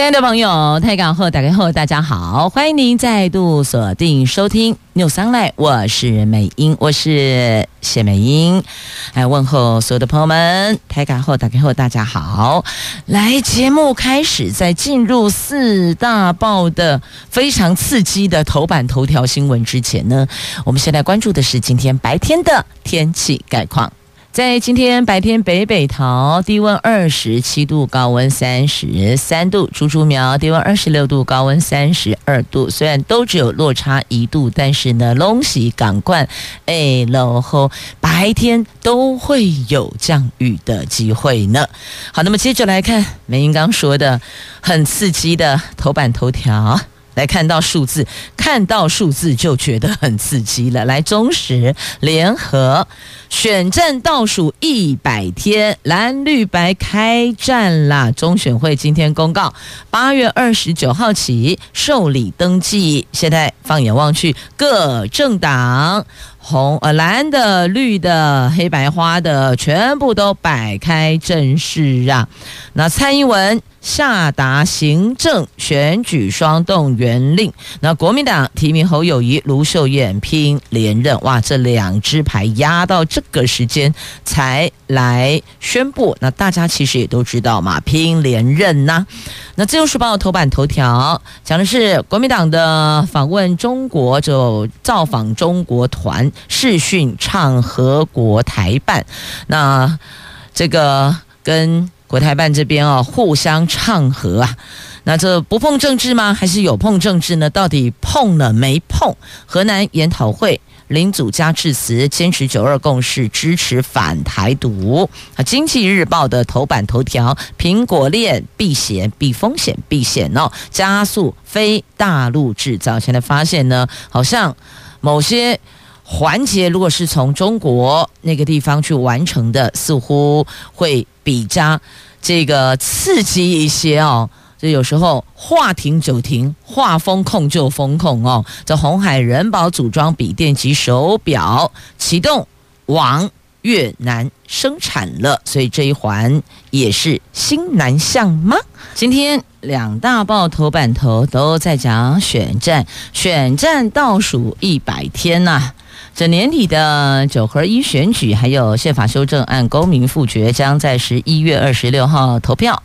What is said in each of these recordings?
亲爱的朋友，泰港后打开后，大家好，欢迎您再度锁定收听 News Online，我是美英，我是谢美英，来问候所有的朋友们。泰港后打开后，大家好，来节目开始，在进入四大报的非常刺激的头版头条新闻之前呢，我们先来关注的是今天白天的天气概况。在今天白天，北北桃低温二十七度，高温三十三度；竹竹苗低温二十六度，高温三十二度。虽然都只有落差一度，但是呢，龙喜港冠哎，然后白天都会有降雨的机会呢。好，那么接着来看梅英刚说的很刺激的头版头条。来看到数字，看到数字就觉得很刺激了。来，中时联合选战倒数一百天，蓝绿白开战啦！中选会今天公告，八月二十九号起受理登记。现在放眼望去，各政党红呃蓝的、绿的、黑白花的，全部都摆开阵势啊！那蔡英文。下达行政选举双动员令，那国民党提名侯友谊、卢秀燕拼连任，哇，这两支牌压到这个时间才来宣布，那大家其实也都知道嘛，拼连任呐、那自由时报头版头条讲的是国民党的访问中国，就造访中国团视讯唱和国台办，那这个跟。国台办这边哦，互相唱和啊，那这不碰政治吗？还是有碰政治呢？到底碰了没碰？河南研讨会林祖嘉致辞，坚持九二共识，支持反台独。啊，经济日报的头版头条：苹果链避险、避风险、避险哦，加速非大陆制造。现在发现呢，好像某些环节如果是从中国那个地方去完成的，似乎会。比较这个刺激一些哦，这有时候话停就停，话封控就封控哦。这红海人保组装笔电及手表启动往越南生产了，所以这一环也是新南向吗？今天两大报头版头都在讲选战，选战倒数一百天呐、这年底的九合一选举，还有宪法修正案公民复决，将在十一月二十六号投票。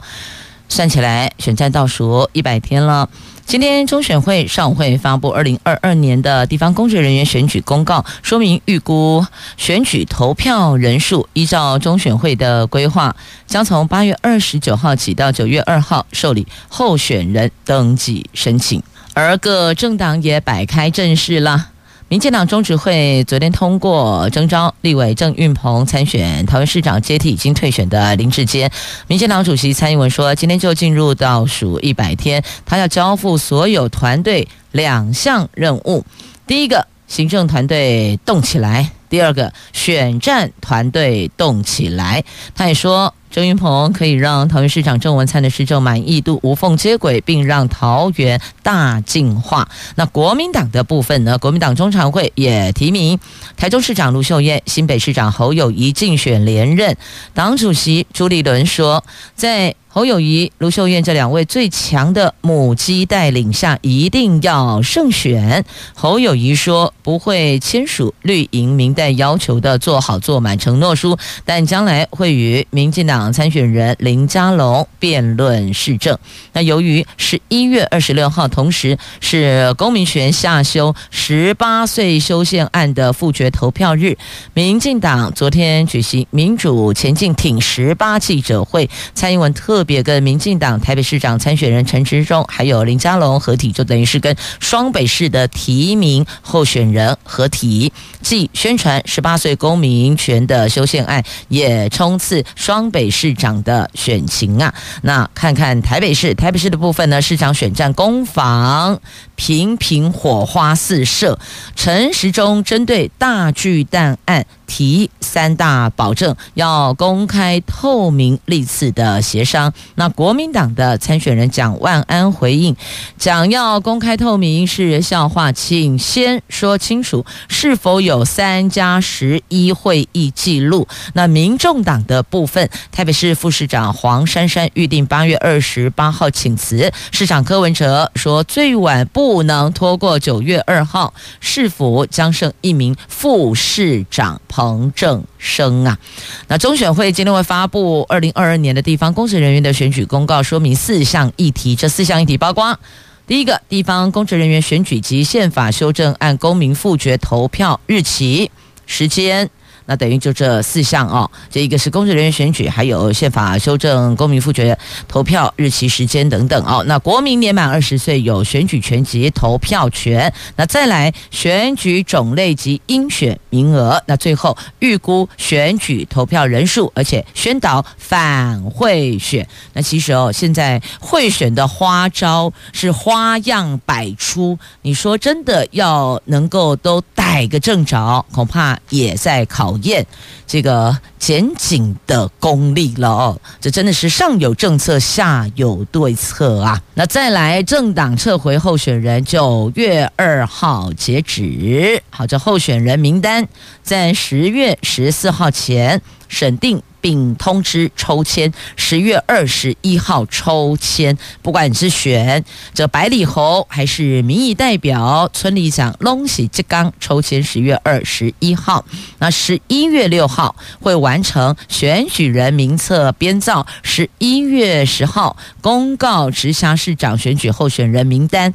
算起来，选战倒数一百天了。今天中选会上午会发布二零二二年的地方公职人员选举公告，说明预估选举投票人数，依照中选会的规划，将从八月二十九号起到九月二号受理候选人登记申请，而各政党也摆开阵势了。民进党中执会昨天通过征召立委郑运鹏参选桃园市长，接替已经退选的林智坚。民进党主席蔡英文说，今天就进入倒数一百天，他要交付所有团队两项任务：第一个，行政团队动起来；第二个，选战团队动起来。他也说。郑云鹏可以让桃园市长郑文灿的施政满意度无缝接轨，并让桃园大进化。那国民党的部分呢？国民党中常会也提名台中市长卢秀燕、新北市长侯友谊竞选连任。党主席朱立伦说，在侯友谊、卢秀燕这两位最强的母鸡带领下，一定要胜选。侯友谊说不会签署绿营民代要求的做好做满承诺书，但将来会与民进党参选人林佳龙辩论市政。那由于十一月二十六号，同时是公民权下修十八岁修宪案的复决投票日，民进党昨天举行民主前进挺十八记者会，蔡英文特。别跟民进党台北市长参选人陈时中还有林佳龙合体，就等于是跟双北市的提名候选人合体，既宣传十八岁公民权的修宪案，也冲刺双北市长的选情啊。那看看台北市，台北市的部分呢，市长选战攻防频频火花四射。陈时中针对大巨蛋案提三大保证，要公开透明历次的协商。那国民党的参选人蒋万安回应，讲要公开透明是笑话，请先说清楚是否有三加十一会议记录。那民众党的部分，台北市副市长黄珊珊预定八月二十八号请辞，市长柯文哲说最晚不能拖过九月二号，市府将剩一名副市长。彭正生啊，那中选会今天会发布二零二二年的地方公职人员的选举公告，说明四项议题。这四项议题包括：第一个，地方公职人员选举及宪法修正案公民复决投票日期、时间。那等于就这四项哦，这一个是公职人员选举，还有宪法修正、公民复决投票日期、时间等等哦。那国民年满二十岁有选举权及投票权。那再来选举种类及应选名额。那最后预估选举投票人数，而且宣导反贿选。那其实哦，现在贿选的花招是花样百出。你说真的要能够都逮个正着，恐怕也在考。验这个检警的功力了哦，这真的是上有政策，下有对策啊。那再来，政党撤回候选人，九月二号截止。好，这候选人名单在十月十四号前审定。并通知抽签，十月二十一号抽签。不管你是选这百里侯还是民意代表、村里长、拢喜吉刚抽签，十月二十一号。那十一月六号会完成选举人名册编造，十一月十号公告直辖市长选举候选人名单。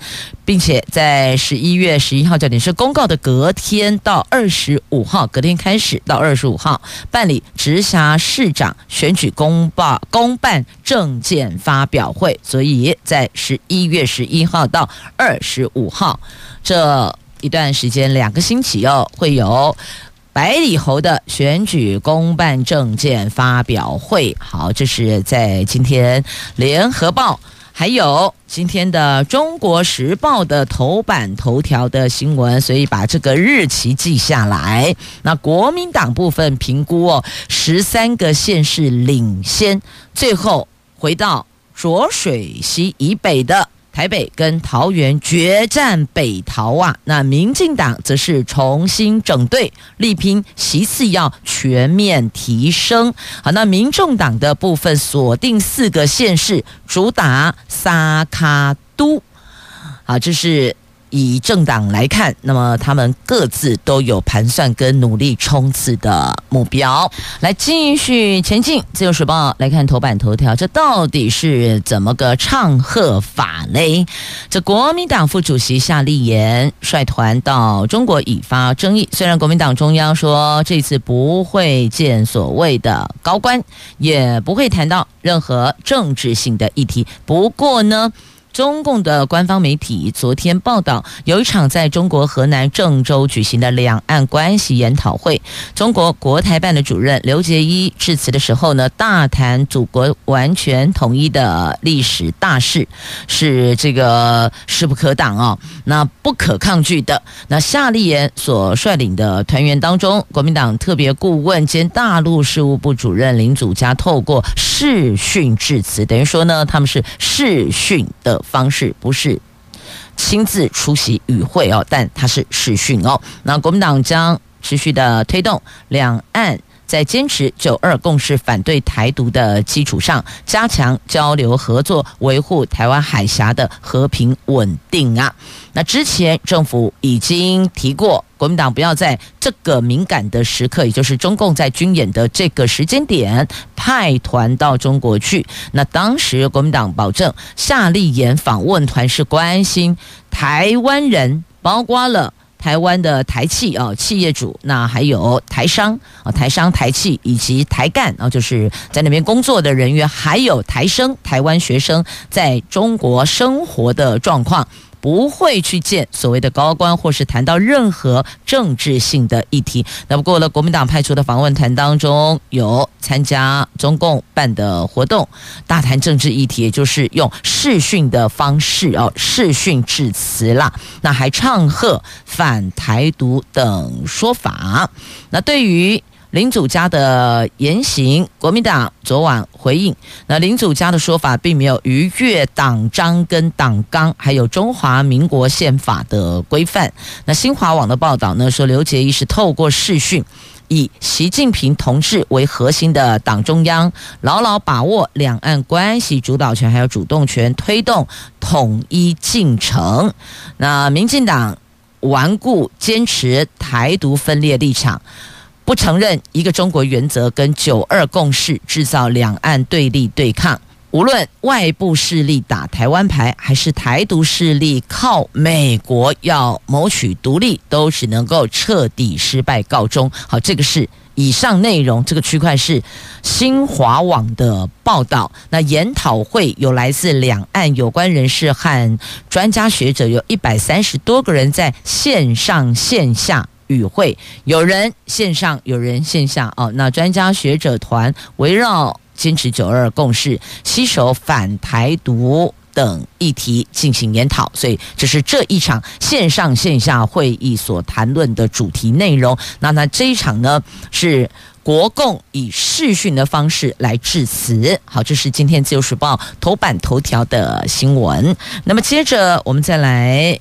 并且在十一月十一号，叫点是公告的隔天到二十五号，隔天开始到二十五号办理直辖市市长选举公报公办证件发表会，所以在十一月十一号到二十五号这一段时间，两个星期哦，会有百里侯的选举公办证件发表会。好，这是在今天联合报。还有今天的《中国时报》的头版头条的新闻，所以把这个日期记下来。那国民党部分评估哦，十三个县市领先，最后回到浊水溪以北的。台北跟桃园决战北桃啊，那民进党则是重新整队，力拼其次要全面提升。好，那民众党的部分锁定四个县市，主打萨卡都。好，这是。以政党来看，那么他们各自都有盘算跟努力冲刺的目标，来继续前进。自由时报来看头版头条，这到底是怎么个唱和法嘞？这国民党副主席夏立言率团到中国引发争议。虽然国民党中央说这次不会见所谓的高官，也不会谈到任何政治性的议题，不过呢。中共的官方媒体昨天报道，有一场在中国河南郑州举行的两岸关系研讨会，中国国台办的主任刘结一致辞的时候呢，大谈祖国完全统一的历史大势，是这个势不可挡哦，那不可抗拒的。那夏立言所率领的团员当中，国民党特别顾问兼大陆事务部主任林祖嘉透过视讯致辞，等于说呢，他们是视讯的。方式不是亲自出席与会哦，但他是视讯哦。那国民党将持续的推动两岸在坚持九二共识、反对台独的基础上，加强交流合作，维护台湾海峡的和平稳定啊。那之前政府已经提过，国民党不要在这个敏感的时刻，也就是中共在军演的这个时间点派团到中国去。那当时国民党保证，夏立言访问团是关心台湾人，包括了台湾的台企啊企业主，那还有台商啊台商台企以及台干啊，就是在那边工作的人员，还有台生台湾学生在中国生活的状况。不会去见所谓的高官，或是谈到任何政治性的议题。那不过呢，国民党派出的访问团当中有参加中共办的活动，大谈政治议题，也就是用视讯的方式哦，视讯致辞啦。那还唱和反台独等说法。那对于林祖嘉的言行，国民党昨晚回应。那林祖嘉的说法并没有逾越党章跟党纲，还有中华民国宪法的规范。那新华网的报道呢说，刘结一是透过视讯，以习近平同志为核心的党中央，牢牢把握两岸关系主导权还有主动权，推动统一进程。那民进党顽固坚持台独分裂立场。不承认一个中国原则跟九二共识，制造两岸对立对抗。无论外部势力打台湾牌，还是台独势力靠美国要谋取独立，都只能够彻底失败告终。好，这个是以上内容。这个区块是新华网的报道。那研讨会有来自两岸有关人士和专家学者，有一百三十多个人在线上线下。与会有人线上，有人线下哦。那专家学者团围绕坚持九二共识、携手反台独等议题进行研讨，所以这是这一场线上线下会议所谈论的主题内容。那那这一场呢，是国共以视讯的方式来致辞。好，这是今天自由时报头版头条的新闻。那么接着我们再来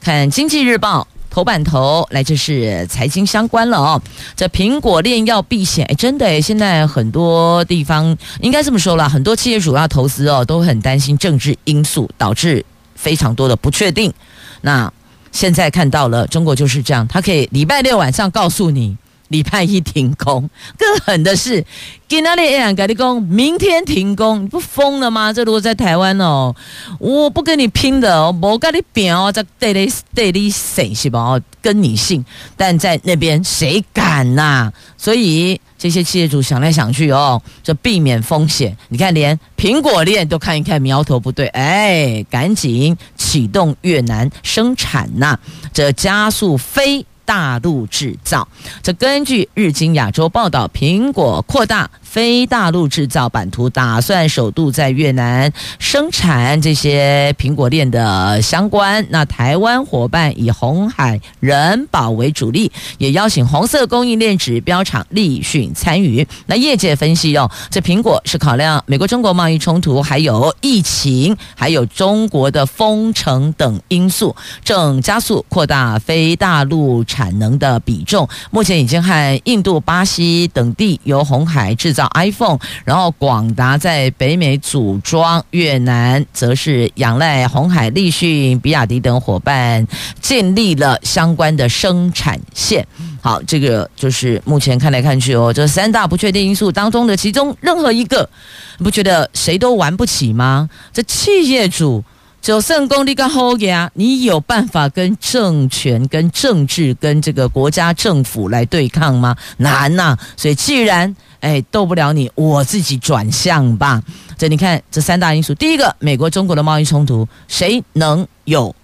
看经济日报。头版头来，这是财经相关了哦。这苹果链要避险，哎，真的哎，现在很多地方应该这么说啦，很多企业主要投资哦，都很担心政治因素导致非常多的不确定。那现在看到了，中国就是这样，它可以礼拜六晚上告诉你。礼拜一停工，更狠的是，今天的 AI 改的工，明天停工，你不疯了吗？这如果在台湾哦，我不跟你拼的哦，我跟你拼哦，这对你对你谁是吧？跟你姓，但在那边谁敢呐、啊？所以这些企业主想来想去哦，就避免风险。你看，连苹果链都看一看苗头不对，哎，赶紧启动越南生产呐、啊，这加速非。大陆制造，这根据日经亚洲报道，苹果扩大。非大陆制造版图，打算首度在越南生产这些苹果链的相关。那台湾伙伴以红海、人保为主力，也邀请红色供应链指标厂立讯参与。那业界分析哦，这苹果是考量美国中国贸易冲突，还有疫情，还有中国的封城等因素，正加速扩大非大陆产能的比重。目前已经和印度、巴西等地由红海制造。iPhone，然后广达在北美组装，越南则是仰赖鸿海、立讯、比亚迪等伙伴建立了相关的生产线。好，这个就是目前看来看去哦，这三大不确定因素当中的其中任何一个，你不觉得谁都玩不起吗？这企业主。九胜功力跟好呀，你有办法跟政权、跟政治、跟这个国家政府来对抗吗？难呐、啊！所以既然哎斗不了你，我自己转向吧。这你看这三大因素，第一个，美国中国的贸易冲突，谁能有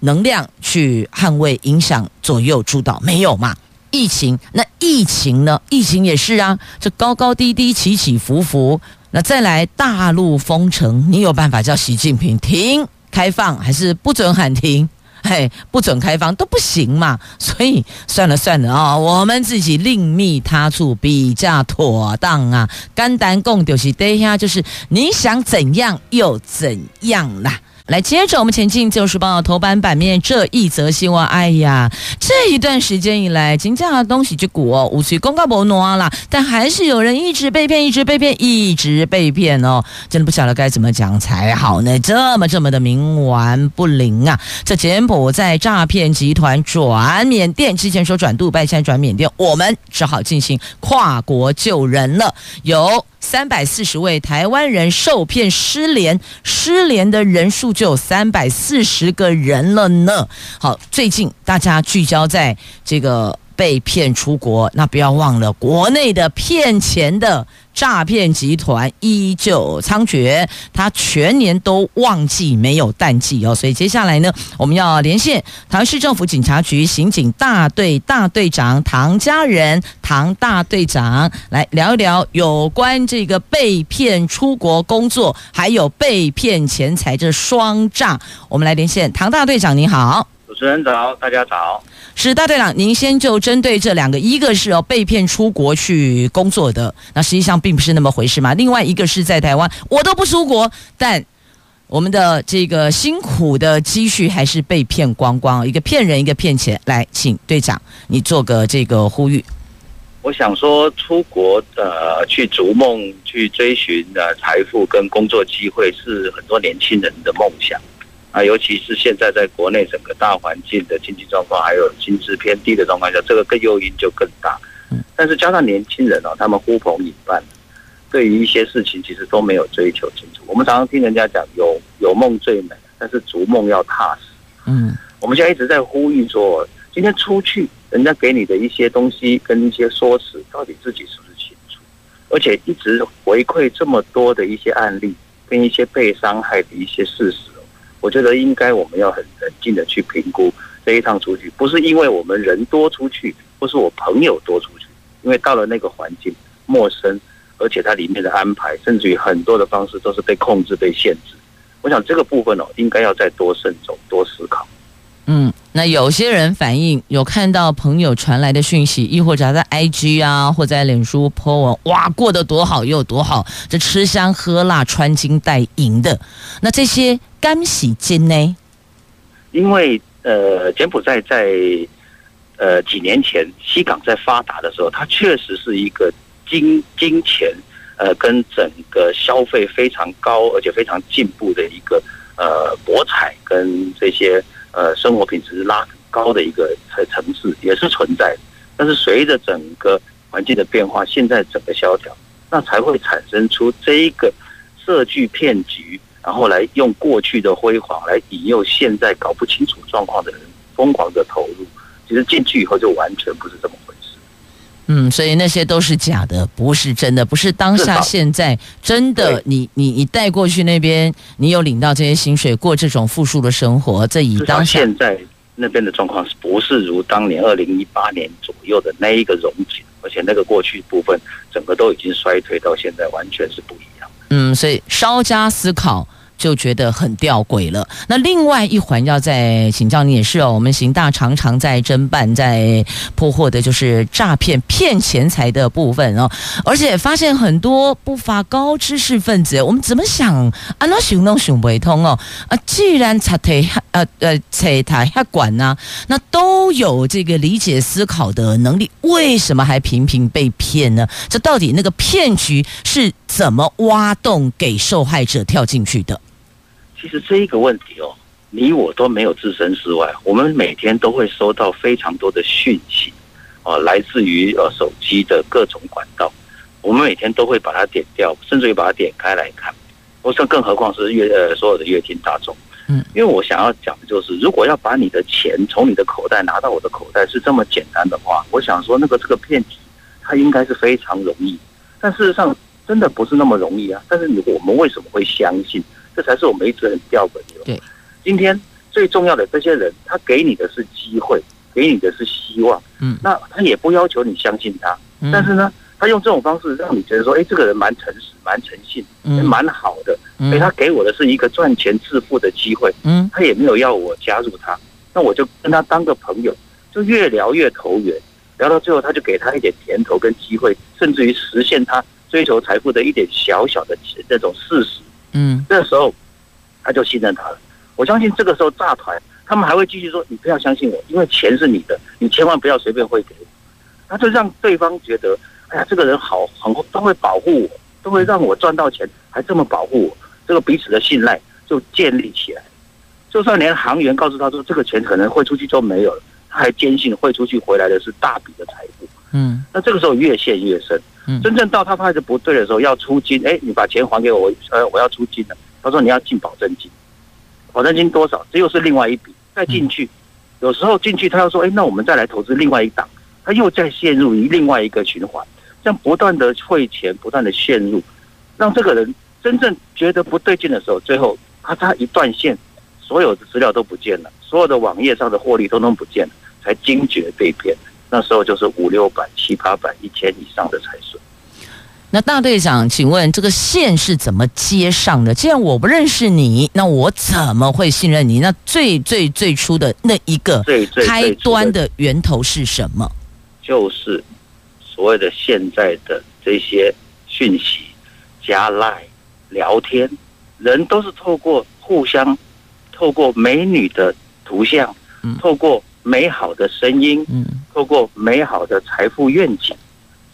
能量去捍卫、影响、左右、主导？没有嘛？疫情，那疫情呢？疫情也是啊，这高高低低、起起伏伏。那再来大陆封城，你有办法叫习近平停？开放还是不准喊停？嘿，不准开放都不行嘛。所以算了算了啊、我们自己另觅他处比较妥当啊。肝胆共就是等一下，就是你想怎样又怎样啦。来，接着我们前进《自由时报》头版版面这一则新闻。哎呀，这一段时间以来，金价的东西就股哦，五七公告不挪了，但还是有人一直被骗，一直被骗，一直被骗哦，真的不晓得该怎么讲才好呢？这么这么的冥顽不灵啊！这柬埔寨诈骗集团转缅甸，之前说转杜拜，现在转缅甸，我们只好进行跨国救人了。有。三百四十位台湾人受骗失联，失联的人数就有三百四十个人了呢。好，最近大家聚焦在这个被骗出国，那不要忘了，国内的骗钱的诈骗集团依旧猖獗，他全年都旺季没有淡季哦。所以接下来呢，我们要连线台市政府警察局刑警大队大队长唐家人，唐大队长来聊一聊有关这个被骗出国工作，还有被骗钱财这双诈。我们来连线唐大队长，您好。主持人早，大家早。史大队长，您先就针对这两个，一个是哦被骗出国去工作的，那实际上并不是那么回事嘛。另外一个是在台湾，我都不出国，但我们的这个辛苦的积蓄还是被骗光光，一个骗人，一个骗钱。来，请队长你做个这个呼吁。我想说，出国呃去逐梦、去追寻的财富跟工作机会，是很多年轻人的梦想。啊，尤其是现在在国内整个大环境的经济状况，还有薪资偏低的状况下，这个更诱因就更大。但是加上年轻人哦，他们呼朋引伴，对于一些事情其实都没有追求清楚。我们常常听人家讲，有有梦最美，但是逐梦要踏实。嗯，我们现在一直在呼吁说，今天出去，人家给你的一些东西跟一些说辞，到底自己是不是清楚？而且一直回馈这么多的一些案例，跟一些被伤害的一些事实。我觉得应该我们要很冷静的去评估这一趟出去，不是因为我们人多出去，不是我朋友多出去，因为到了那个环境陌生，而且它里面的安排，甚至于很多的方式都是被控制、被限制。我想这个部分哦，应该要再多慎重、多思考。嗯，那有些人反映有看到朋友传来的讯息，亦或者在 IG 啊，或在脸书 po 文，哇，过得多好又多好，这吃香喝辣、穿金戴银的，那这些。干洗金呢？因为呃，柬埔寨在呃几年前西港在发达的时候，它确实是一个金金钱呃跟整个消费非常高，而且非常进步的一个呃博彩跟这些呃生活品质拉高的一个城城市也是存在的。但是随着整个环境的变化，现在整个萧条，那才会产生出这一个设计骗局。然后来用过去的辉煌来引诱现在搞不清楚状况的人疯狂的投入，其实进去以后就完全不是这么回事。嗯，所以那些都是假的，不是真的，不是当下现在真的你。你你你带过去那边，你有领到这些薪水，过这种富庶的生活，这以当下现在那边的状况是不是如当年二零一八年左右的那一个荣景？而且那个过去部分整个都已经衰退到现在，完全是不一样。嗯，所以稍加思考就觉得很吊诡了。那另外一环要再请教你也是哦，我们刑大常常在侦办、在破获的就是诈骗骗钱财的部分哦，而且发现很多不法高知识分子，我们怎么想啊？那想都想不通哦啊！既然查台呃呃查台还管呢，那都有这个理解思考的能力，为什么还频频被骗呢？这到底那个骗局是怎么挖洞给受害者跳进去的？其实这一个问题哦，你我都没有置身事外。我们每天都会收到非常多的讯息，啊，来自于呃手机的各种管道。我们每天都会把它点掉，甚至于把它点开来看。我说，更何况是乐呃所有的乐听大众。嗯，因为我想要讲的就是，如果要把你的钱从你的口袋拿到我的口袋是这么简单的话，我想说那个这个骗局它应该是非常容易。但事实上真的不是那么容易啊。但是你我们为什么会相信？这才是我们一直很吊诡的。对，今天最重要的这些人，他给你的是机会，给你的是希望。嗯，那他也不要求你相信他，但是呢，他用这种方式让你觉得说，哎，这个人蛮诚实、蛮诚信、蛮好的。哎，他给我的是一个赚钱致富的机会。嗯，他也没有要我加入他，那我就跟他当个朋友，就越聊越投缘，聊到最后，他就给他一点甜头跟机会，甚至于实现他追求财富的一点小小的这种事实。嗯，这时候他就信任他了。我相信这个时候诈团他们还会继续说：“你不要相信我，因为钱是你的，你千万不要随便汇给我。”他就让对方觉得：“哎呀，这个人好，很都会保护我，都会让我赚到钱，还这么保护我。”这个彼此的信赖就建立起来。就算连行员告诉他说这个钱可能汇出去就没有了，他还坚信汇出去回来的是大笔的财富。嗯，那这个时候越陷越深。真正到他发现不对的时候，要出金，哎，你把钱还给我，呃，我要出金了。他说你要进保证金，保证金多少？这又是另外一笔。再进去，有时候进去他又说，哎，那我们再来投资另外一档，他又再陷入于另外一个循环，这样不断的汇钱，不断的陷入，让这个人真正觉得不对劲的时候，最后咔嚓一断线，所有的资料都不见了，所有的网页上的获利通通不见了，才惊觉被骗。那时候就是五六百、七八百、一千以上的财损。那大队长，请问这个线是怎么接上的？既然我不认识你，那我怎么会信任你？那最最最初的那一个开端的源头是什么？就是所谓的现在的这些讯息加赖聊天，人都是透过互相透过美女的图像，透过美好的声音，透过美好的财富愿景。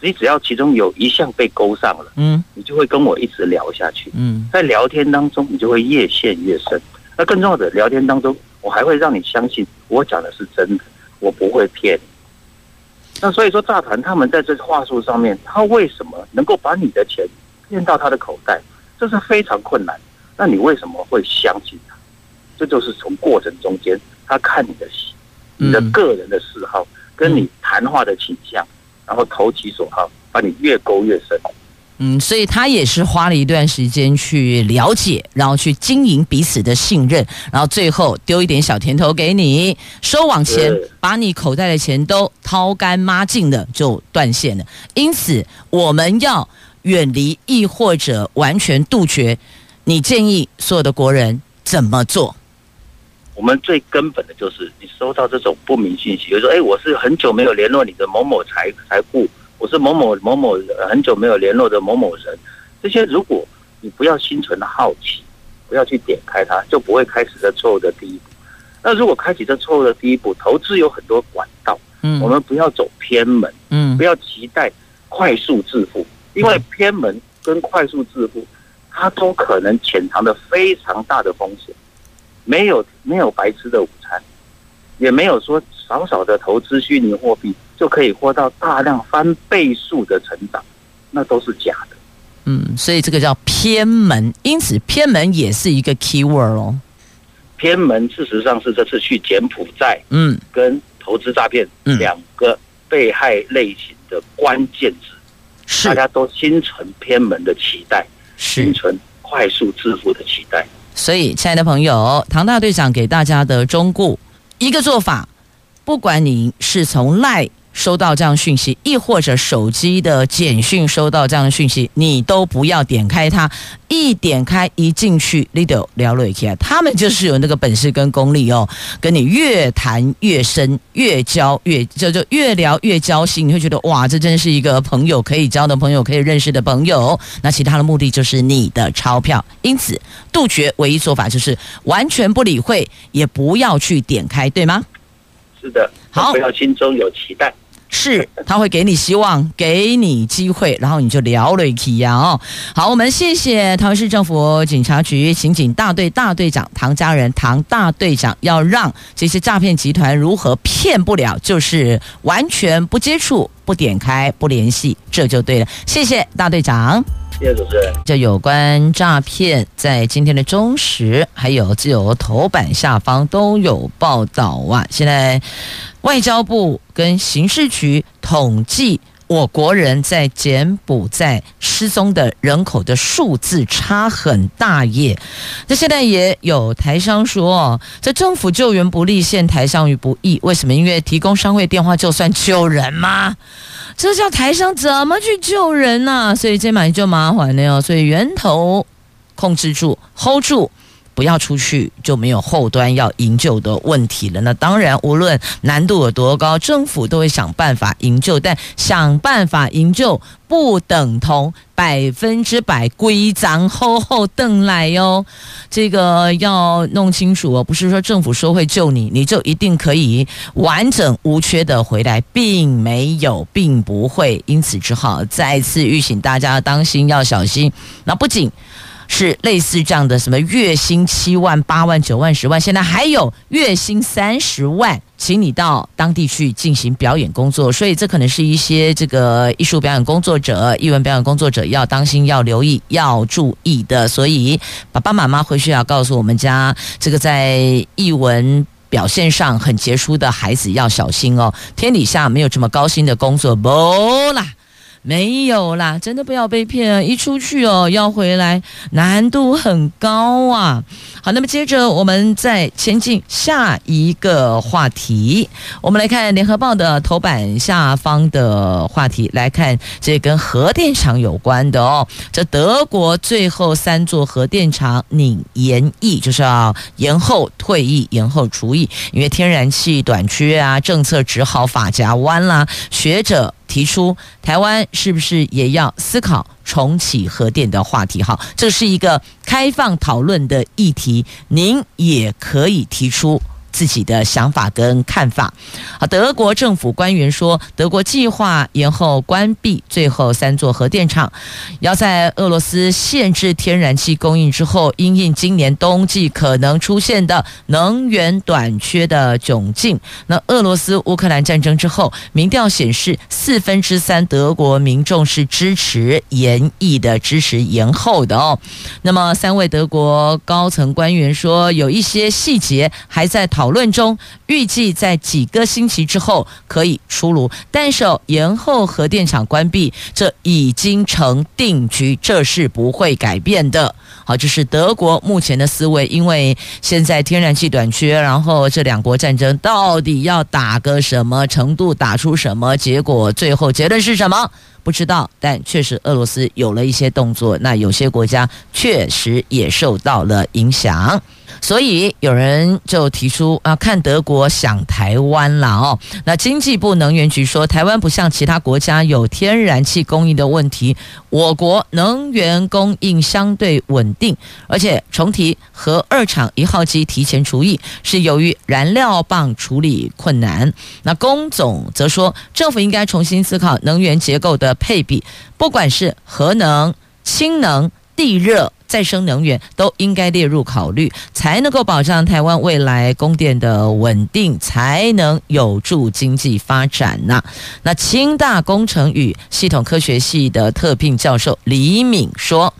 你只要其中有一项被勾上了，嗯，你就会跟我一直聊下去，嗯，在聊天当中，你就会越陷越深。那更重要的，聊天当中，我还会让你相信我讲的是真的，我不会骗你。那所以说，诈团他们在这话术上面，他为什么能够把你的钱骗到他的口袋？这是非常困难。那你为什么会相信他？这就是从过程中间，他看你的喜，你的个人的嗜好，跟你谈话的倾向。然后投其所好，把你越勾越深。嗯，所以他也是花了一段时间去了解，然后去经营彼此的信任，然后最后丢一点小甜头给你，收网钱，把你口袋的钱都掏干抹净了，就断线了。因此，我们要远离，亦或者完全杜绝。你建议所有的国人怎么做？我们最根本的就是，你收到这种不明信息，就是说，哎，我是很久没有联络你的某某财财富，我是某某某某很久没有联络的某某人，这些如果你不要心存的好奇，不要去点开它，就不会开始这错误的第一步。那如果开启这错误的第一步，投资有很多管道，嗯，我们不要走偏门，嗯，不要期待快速致富，因为偏门跟快速致富，它都可能潜藏着非常大的风险。没有没有白吃的午餐，也没有说少少的投资虚拟货币就可以获到大量翻倍数的成长，那都是假的。嗯，所以这个叫偏门，因此偏门也是一个 keyword 哦。偏门事实上是这次去柬埔寨，嗯，跟投资诈骗两个被害类型的关键字，是大家都心存偏门的期待，心存快速致富的期待。所以，亲爱的朋友，唐大队长给大家的忠告，一个做法，不管你是从赖收到这样讯息，亦或者手机的简讯收到这样的讯息，你都不要点开它。一点开一进去，Lido 聊了起来，他们就是有那个本事跟功力哦，跟你越谈越深，越交越就就越聊越交心，你会觉得哇，这真是一个朋友可以交的朋友，可以认识的朋友。那其他的目的就是你的钞票，因此杜绝唯一做法就是完全不理会，也不要去点开，对吗？是的，好，不要心中有期待。是，他会给你希望，给你机会，然后你就聊了一呀哦。好，我们谢谢桃园市政府警察局刑警大队大队长唐家人唐大队长，要让这些诈骗集团如何骗不了，就是完全不接触、不点开、不联系，这就对了。谢谢大队长。谢谢主持人。就有关诈骗，在今天的中时还有自由头版下方都有报道啊。现在外交部跟刑事局统计。我国人在柬埔寨失踪的人口的数字差很大耶。那现在也有台商说，这政府救援不力，陷台商于不义。为什么？因为提供商会电话就算救人吗？这叫台商怎么去救人呢、啊？所以这买就麻烦了哟。所以源头控制住，hold 住。不要出去，就没有后端要营救的问题了。那当然，无论难度有多高，政府都会想办法营救。但想办法营救，不等同百分之百归档厚厚邓来哟。这个要弄清楚哦，不是说政府说会救你，你就一定可以完整无缺的回来，并没有，并不会。因此，只好再次预警大家当心，要小心。那不仅。是类似这样的，什么月薪七万、八万、九万、十万，现在还有月薪三十万，请你到当地去进行表演工作。所以这可能是一些这个艺术表演工作者、艺文表演工作者要当心、要留意、要注意的。所以爸爸妈妈回去要告诉我们家这个在艺文。表现上很杰出的孩子要小心哦。天底下没有这么高薪的工作，不啦。没有啦，真的不要被骗啊，一出去哦，要回来难度很高啊。好，那么接着我们再前进下一个话题，我们来看《联合报》的头版下方的话题，来看这跟核电厂有关的哦。这德国最后三座核电厂拟延役，就是要延后退役、延后除役，因为天然气短缺啊，政策只好发夹弯啦。学者。提出台湾是不是也要思考重启核电的话题？好，这是一个开放讨论的议题，您也可以提出。自己的想法跟看法。好，德国政府官员说，德国计划延后关闭最后三座核电厂，要在俄罗斯限制天然气供应之后，因应今年冬季可能出现的能源短缺的窘境。那俄罗斯乌克兰战争之后，民调显示四分之三德国民众是支持延役的，支持延后的哦。那么三位德国高层官员说，有一些细节还在讨。讨论中预计在几个星期之后可以出炉，但是延后核电厂关闭，这已经成定局，这是不会改变的。好，这是德国目前的思维，因为现在天然气短缺，然后这两国战争到底要打个什么程度，打出什么结果，最后结论是什么？不知道，但确实俄罗斯有了一些动作，那有些国家确实也受到了影响。所以有人就提出啊，看德国想台湾了哦。那经济部能源局说，台湾不像其他国家有天然气供应的问题，我国能源供应相对稳定，而且重提核二厂一号机提前除役是由于燃料棒处理困难。那工总则说，政府应该重新思考能源结构的配比，不管是核能、氢能、地热。再生能源都应该列入考虑，才能够保障台湾未来供电的稳定，才能有助经济发展呐。那清大工程与系统科学系的特聘教授李敏说，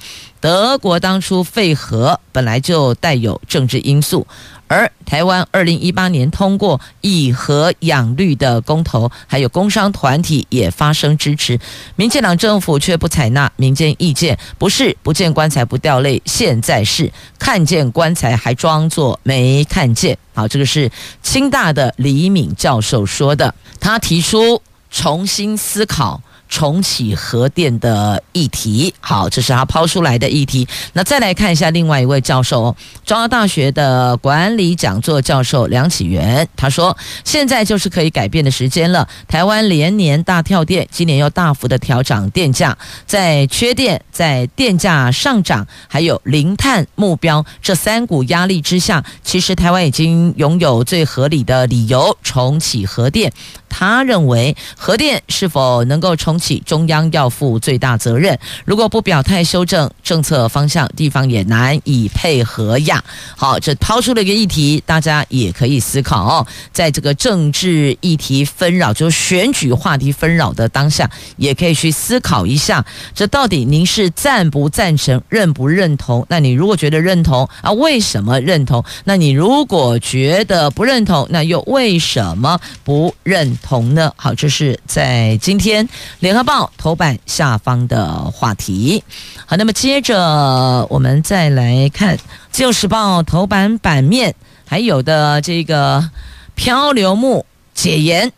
德国当初废核本来就带有政治因素。而台湾二零一八年通过以核养绿的公投，还有工商团体也发声支持，民进党政府却不采纳民间意见，不是不见棺材不掉泪，现在是看见棺材还装作没看见。好，这个是清大的李敏教授说的，他提出重新思考。重启核电的议题，好，这是他抛出来的议题。那再来看一下另外一位教授，中央大学的管理讲座教授梁启源，他说：“现在就是可以改变的时间了。台湾连年大跳电，今年又大幅的调涨电价，在缺电、在电价上涨，还有零碳目标这三股压力之下，其实台湾已经拥有最合理的理由重启核电。”他认为核电是否能够重启，中央要负最大责任。如果不表态修正政策方向，地方也难以配合呀。好，这抛出了一个议题，大家也可以思考哦。在这个政治议题纷扰，就选举话题纷扰的当下，也可以去思考一下，这到底您是赞不赞成、认不认同？那你如果觉得认同啊，为什么认同？那你如果觉得不认同，那又为什么不认同？的？好，这是在今天《联合报》头版下方的话题。好，那么接着我们再来看《自由时报》头版版面，还有的这个漂流木解盐，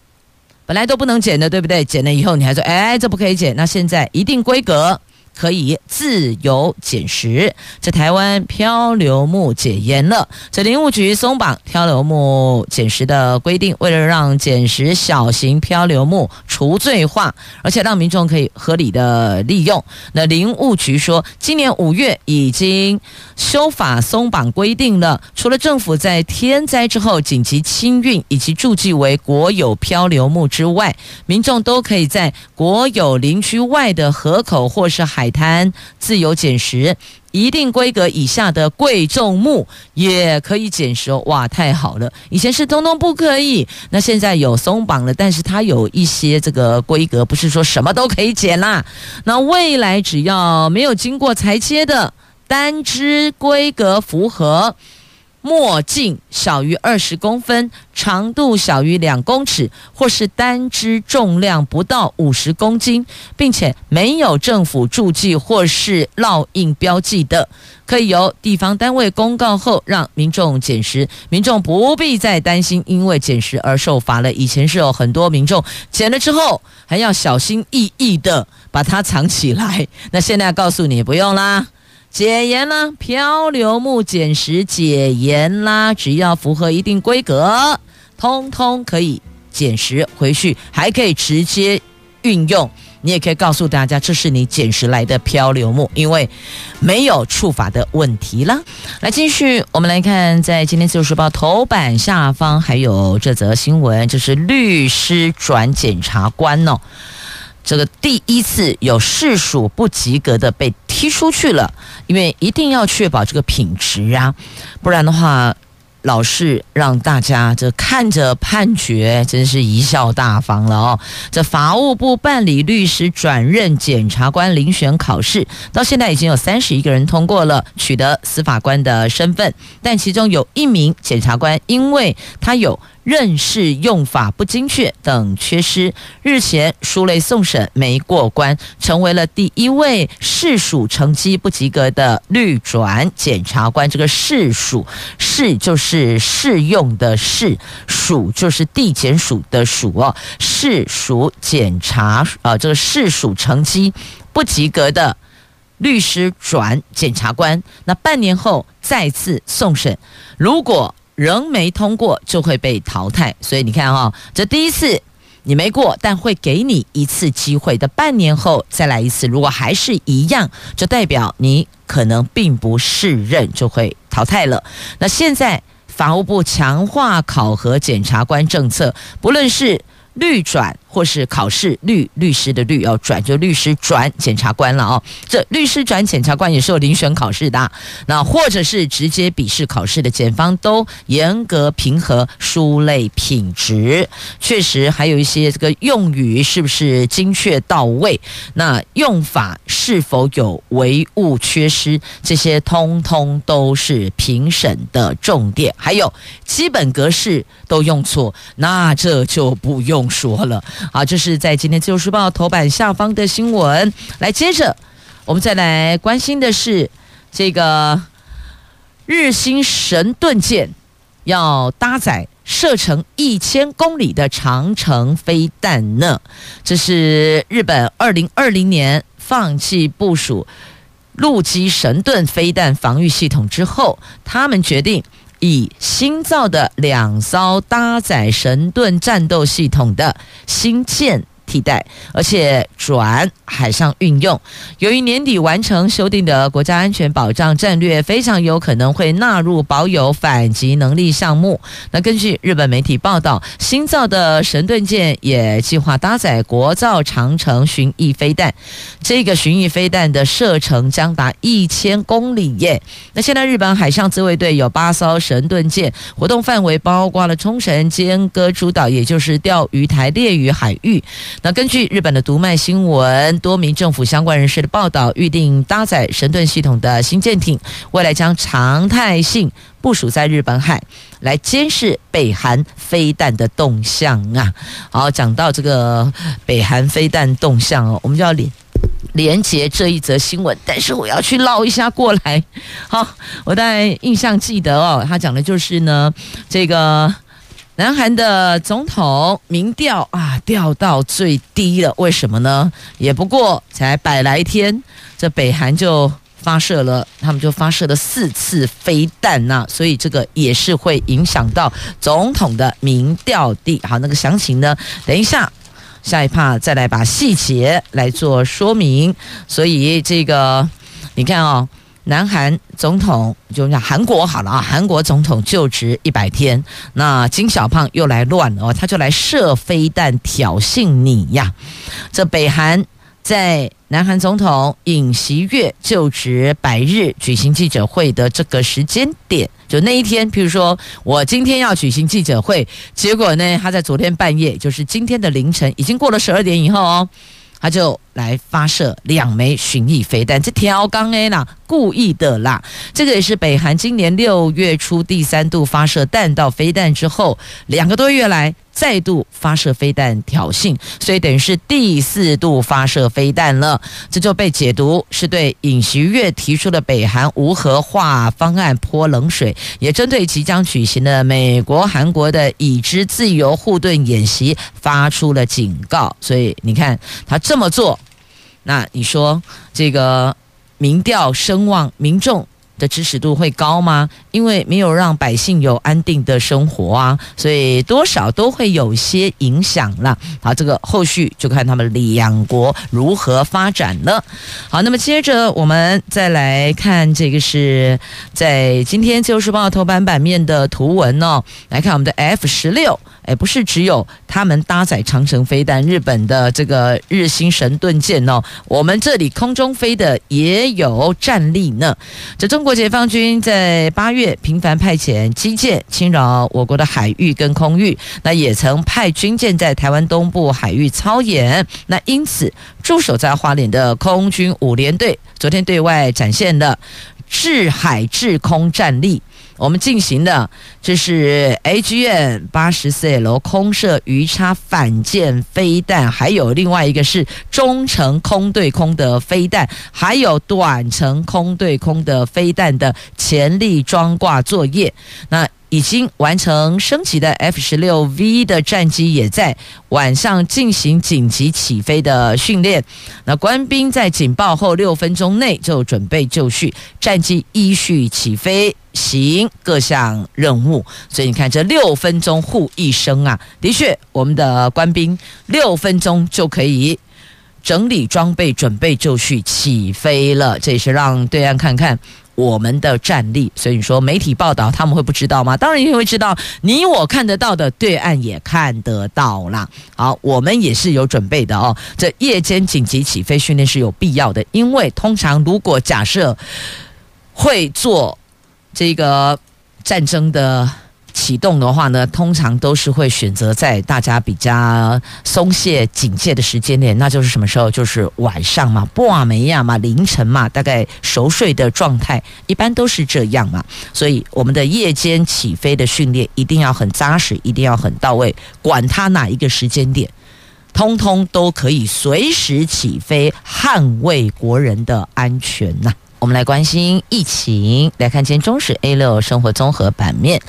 本来都不能剪的，对不对？剪了以后你还说，哎，这不可以剪，那现在一定规格。可以自由捡拾，这台湾漂流木解严了。这林务局松绑漂流木捡拾的规定，为了让捡拾小型漂流木除罪化，而且让民众可以合理的利用。那林务局说，今年五月已经修法松绑规定了，除了政府在天灾之后紧急清运以及注记为国有漂流木之外，民众都可以在国有林区外的河口或是海。海滩自由捡拾，一定规格以下的贵重木也可以捡拾哦。哇，太好了！以前是通通不可以，那现在有松绑了，但是它有一些这个规格，不是说什么都可以捡啦。那未来只要没有经过裁切的单枝规格符合。墨镜小于二十公分，长度小于两公尺，或是单支重量不到五十公斤，并且没有政府注记或是烙印标记的，可以由地方单位公告后让民众捡拾。民众不必再担心因为捡拾而受罚了。以前是有很多民众捡了之后还要小心翼翼的把它藏起来，那现在告诉你不用啦。解盐啦，漂流木捡拾解盐啦，只要符合一定规格，通通可以捡拾回去，还可以直接运用。你也可以告诉大家，这是你捡拾来的漂流木，因为没有触法的问题啦。来，继续，我们来看，在今天《自由时报》头版下方还有这则新闻，就是律师转检察官哦。这个第一次有试属不及格的被踢出去了，因为一定要确保这个品质啊，不然的话，老是让大家这看着判决，真是贻笑大方了哦。这法务部办理律师转任检察官遴选考试，到现在已经有三十一个人通过了，取得司法官的身份，但其中有一名检察官，因为他有。认识用法不精确等缺失，日前书类送审没过关，成为了第一位试属成绩不及格的律转检察官。这个试属试就是试用的试，属就是地检署的属哦。试属检察啊，这个试属成绩不及格的律师转检察官，那半年后再次送审，如果。仍没通过就会被淘汰，所以你看哈、这第一次你没过，但会给你一次机会的，半年后再来一次，如果还是一样，就代表你可能并不适任，就会淘汰了。那现在法务部强化考核检察官政策，不论是绿转。或是考试律律师的律要转就律师转检察官了哦，这律师转检察官也是有遴选考试的，那或者是直接笔试考试的，检方都严格评核书类品质，确实还有一些这个用语是不是精确到位，那用法是否有唯物缺失，这些通通都是评审的重点，还有基本格式都用错，那这就不用说了。好，这是在今天《自由时报》头版下方的新闻。来，接着我们再来关心的是这个日新神盾舰要搭载射程一千公里的长城飞弹呢。这是日本二零二零年放弃部署陆基神盾飞弹防御系统之后，他们决定。以新造的两艘搭载神盾战斗系统的新舰替代，而且转海上运用。由于年底完成修订的国家安全保障战略，非常有可能会纳入保有反击能力项目。那根据日本媒体报道，新造的神盾舰也计划搭载国造长城巡弋飞弹。这个巡弋飞弹的射程将达一千公里耶。那现在日本海上自卫队有八艘神盾舰，活动范围包括了冲绳、尖阁诸岛，也就是钓鱼台列屿海域。那根据日本的读卖新闻，多名政府相关人士的报道，预定搭载神盾系统的新舰艇，未来将常态性部署在日本海，来监视北韩飞弹的动向啊。好，讲到这个北韩飞弹动向哦，我们就要连连接这一则新闻，但是我要去捞一下过来。好，我大概印象记得哦，他讲的就是呢，这个。南韩的总统民调啊掉到最低了，为什么呢？也不过才百来天，这北韩就发射了，他们就发射了四次飞弹呐、所以这个也是会影响到总统的民调的。好，那个详情呢，等一下下一趴再来把细节来做说明。所以这个你看哦。南韩总统就讲韩国好了啊，韩国总统就职一百天，那金小胖又来乱了哦，他就来射飞弹挑衅你呀。这北韩在南韩总统尹锡悦就职百日举行记者会的这个时间点，就那一天，譬如说我今天要举行记者会，结果呢，他在昨天半夜，就是今天的凌晨，已经过了十二点以后哦。他就来发射两枚巡弋飞弹，这条刚 A 啦，故意的啦。这个也是北韩今年六月初第三度发射弹道飞弹之后，两个多月来再度发射飞弹挑衅，所以等于是第四度发射飞弹了。这就被解读是对尹锡悦提出的北韩无核化方案泼冷水，也针对即将举行的美国、韩国的已知自由护盾演习发出了警告。所以你看他这么做，那你说这个民调声望，民众的支持度会高吗？因为没有让百姓有安定的生活啊，所以多少都会有些影响了。好，这个后续就看他们两国如何发展了。好，那么接着我们再来看这个是在今天《自由时报》头版版面的图文哦，来看我们的 F 十六。哎，不是只有他们搭载长城飞弹，日本的这个日兴神盾舰哦，我们这里空中飞的也有战力呢。这中国解放军在八月频繁派遣机舰侵扰我国的海域跟空域，那也曾派军舰在台湾东部海域操演。那因此驻守在花莲的空军五联队昨天对外展现了制海制空战力。我们进行的这是 AGM 八十四 L 空射鱼叉反舰飞弹，还有另外一个是中程空对空的飞弹，还有短程空对空的飞弹的潜力装挂作业。那已经完成升级的 F 十六 V 的战机也在晚上进行紧急起飞的训练。那官兵在警报后六分钟内就准备就绪，战机依序起飞。行各项任务，所以你看这六分钟护一生啊，的确，我们的官兵六分钟就可以整理装备，准备就绪起飞了。这也是让对岸看看我们的战力。所以你说媒体报道他们会不知道吗？当然也会知道，你我看得到的，对岸也看得到啦。好，我们也是有准备的哦。这夜间紧急起飞训练是有必要的，因为通常如果假设会做。这个战争的启动的话呢，通常都是会选择在大家比较松懈警戒的时间点，那就是什么时候？就是晚上嘛，半暝呀嘛，凌晨嘛，大概熟睡的状态，一般都是这样嘛。所以我们的夜间起飞的训练一定要很扎实，一定要很到位，管它哪一个时间点，通通都可以随时起飞，捍卫国人的安全呐。我们来关心疫情，来看今天中时 A 六生活综合版面。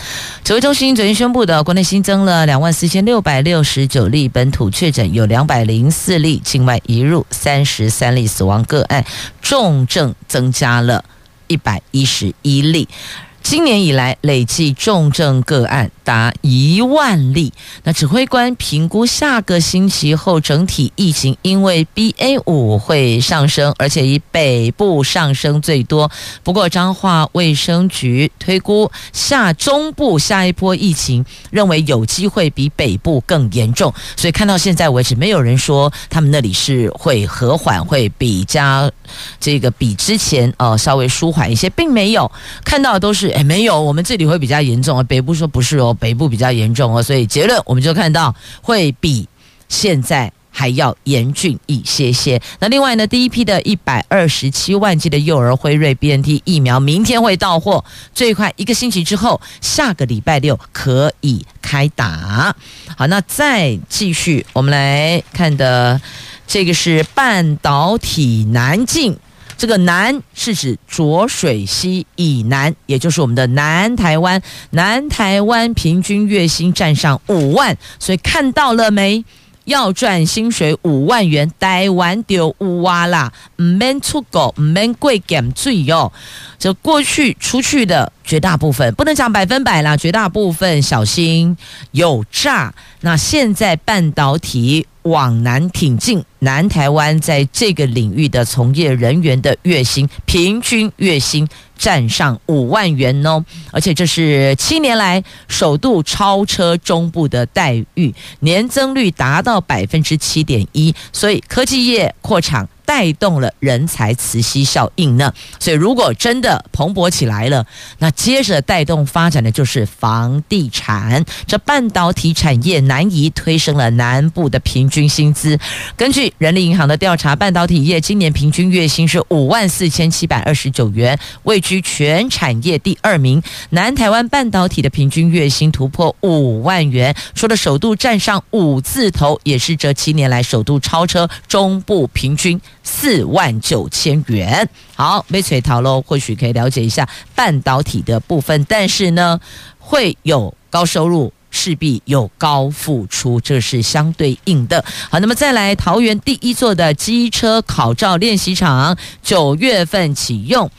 指挥中心昨天宣布的，国内新增了两万四千六百六十九例本土确诊，有两百零四例境外移入，三十三例死亡个案，重症增加了一百一十一例。今年以来累计重症个案达一万例。那指挥官评估下个星期后整体疫情，因为 BA 五会上升，而且以北部上升最多。不过彰化卫生局推估下中部下一波疫情，认为有机会比北部更严重。所以看到现在为止，没有人说他们那里是会和缓，会比较这个比之前呃稍微舒缓一些，并没有看到都是。哎，没有，我们这里会比较严重啊。北部说不是哦，北部比较严重哦，所以结论我们就看到会比现在还要严峻一些些。那另外呢，第一批的一百二十七万剂的幼儿辉瑞 BNT 疫苗明天会到货，最快一个星期之后，下个礼拜六可以开打。好，那再继续，我们来看的这个是半导体南进。这个南是指浊水溪以南，也就是我们的南台湾。南台湾平均月薪占上五万，所以看到了没？要赚薪水五万元，台湾就有哇啦，唔免出国，唔免贵减税哟。这过去出去的绝大部分，不能讲百分百啦，绝大部分小心有诈。那现在半导体。往南挺进，南台湾在这个领域的从业人员的月薪平均月薪站上五万元哦，而且这是七年来首度超车中部的待遇，年增率达到百分之七点一，所以科技业扩产带动了人才磁吸效应呢。所以如果真的蓬勃起来了，那接着带动发展的就是房地产。这半导体产业南移推升了南部的平均薪资。根据人力银行的调查，半导体业今年平均月薪是五万四千七百二十九元，位居全产业第二名。南台湾半导体的平均月薪突破五万元，除了首度站上五字头，也是这七年来首度超车中部平均四万九千元。好，没垂逃喽，或许可以了解一下半导体的部分，但是呢，会有高收入。势必有高付出，这是相对应的。好，那么再来，桃园第一座的机车考照练习场，九月份启用，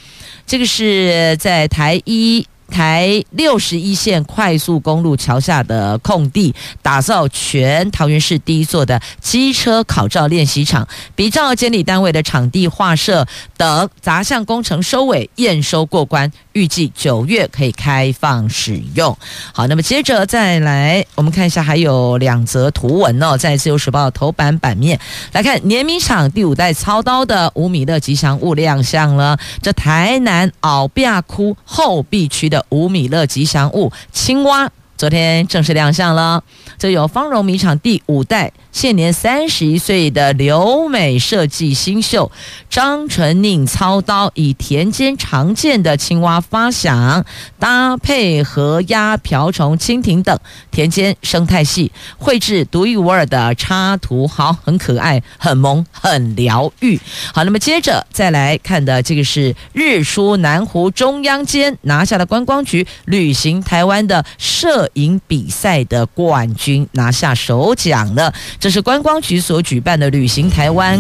这个是在台一。台六十一线快速公路桥下的空地，打造全桃园市第一座的机车考照练习场，比照监理单位的场地划设等杂项工程收尾验收过关，预计九月可以开放使用。好，那么接着再来，我们看一下还有两则图文哦，在自由时报头版版面来看，碾米厂第五代操刀的乌米乐吉祥物亮相了，这台南后壁窟后壁区的。五米乐吉祥物青蛙，昨天正式亮相了。这有芳荣米厂第五代。现年三十一岁的留美设计新秀张纯宁操刀，以田间常见的青蛙发响，搭配河鸭、瓢虫、蜻蜓等田间生态系，绘制独一无二的插图，好，很可爱，很萌，很疗愈。好，那么接着再来看的这个是日出南湖中央间拿下了观光局旅行台湾的摄赢比赛的冠军，拿下首奖了。这是观光局所举办的“旅行台湾，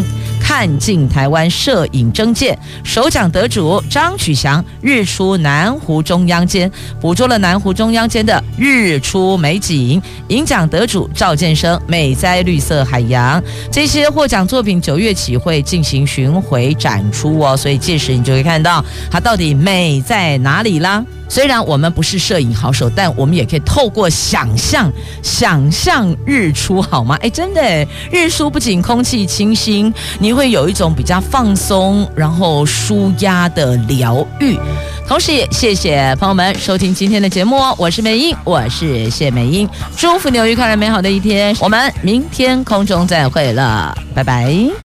看尽台湾”摄影征件，首奖得主张曲祥，日出南湖中央间，捕捉了南湖中央间的日出美景。银奖得主赵建生，美哉绿色海洋。这些获奖作品九月起会进行巡回展出哦，所以届时你就会看到它到底美在哪里啦。虽然我们不是摄影好手，但我们也可以透过想象，想象日出，好吗？哎，真的，日出不仅空气清新，你会有一种比较放松，然后舒压的疗愈。同时也谢谢朋友们收听今天的节目哦，我是美英，我是谢美英，祝福你有愉快美好的一天，我们明天空中再会了，拜拜。